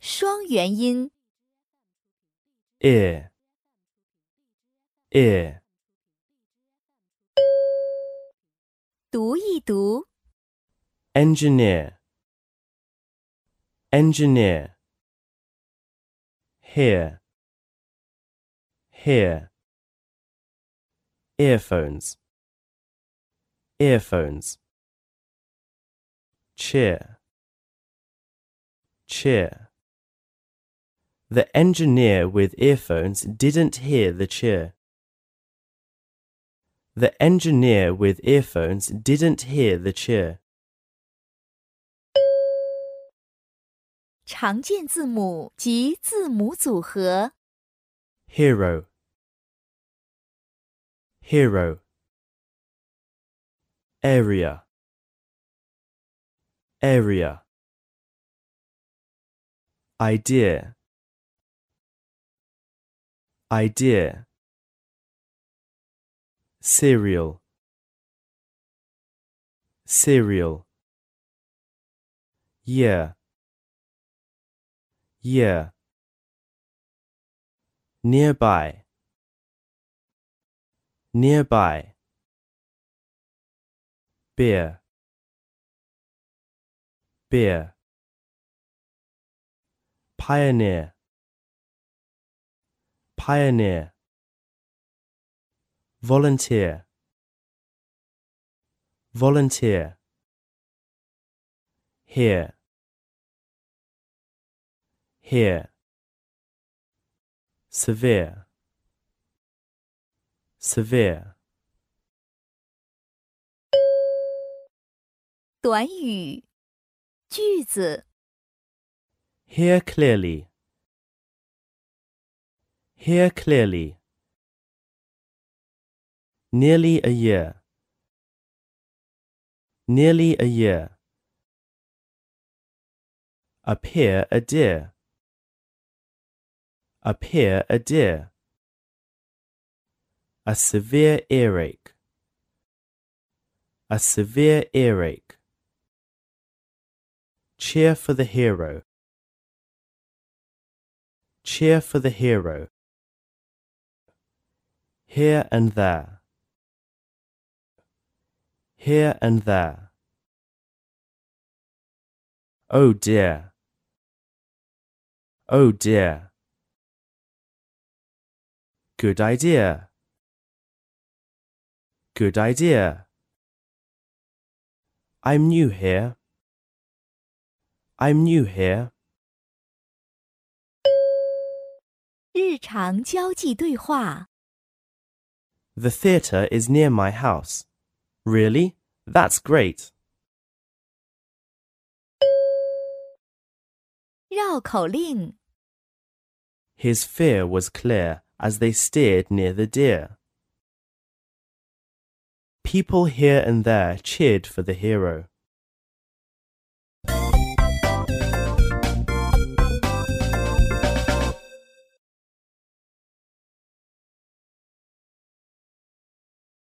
双元音。ear, ear, 读一读，engineer, engineer, hear, hear, earphones, earphones, cheer, cheer. The engineer with earphones didn't hear the cheer. The engineer with earphones didn't hear the cheer. 常见字母及字母组合。 Hero, hero, area, area, idea, idea, cereal, cereal, year, year, nearby, nearby, beer, beer, pioneer, pioneer, volunteer, volunteer, here, here, severe, severe, 短语、句子、 hear clearly, hear clearly, nearly a year, nearly a year, appear a deer, appear a deer, a severe earache, a severe earache, cheer for the hero, cheer for the hero, here and there, here and there. Oh dear, oh dear. Good idea, good idea. I'm new here. I'm new here. 日常交际对话。 The theatre is near my house. Really? That's great. 绕口令。 His fear was clear as they steered near the deer. People here and there cheered for the hero.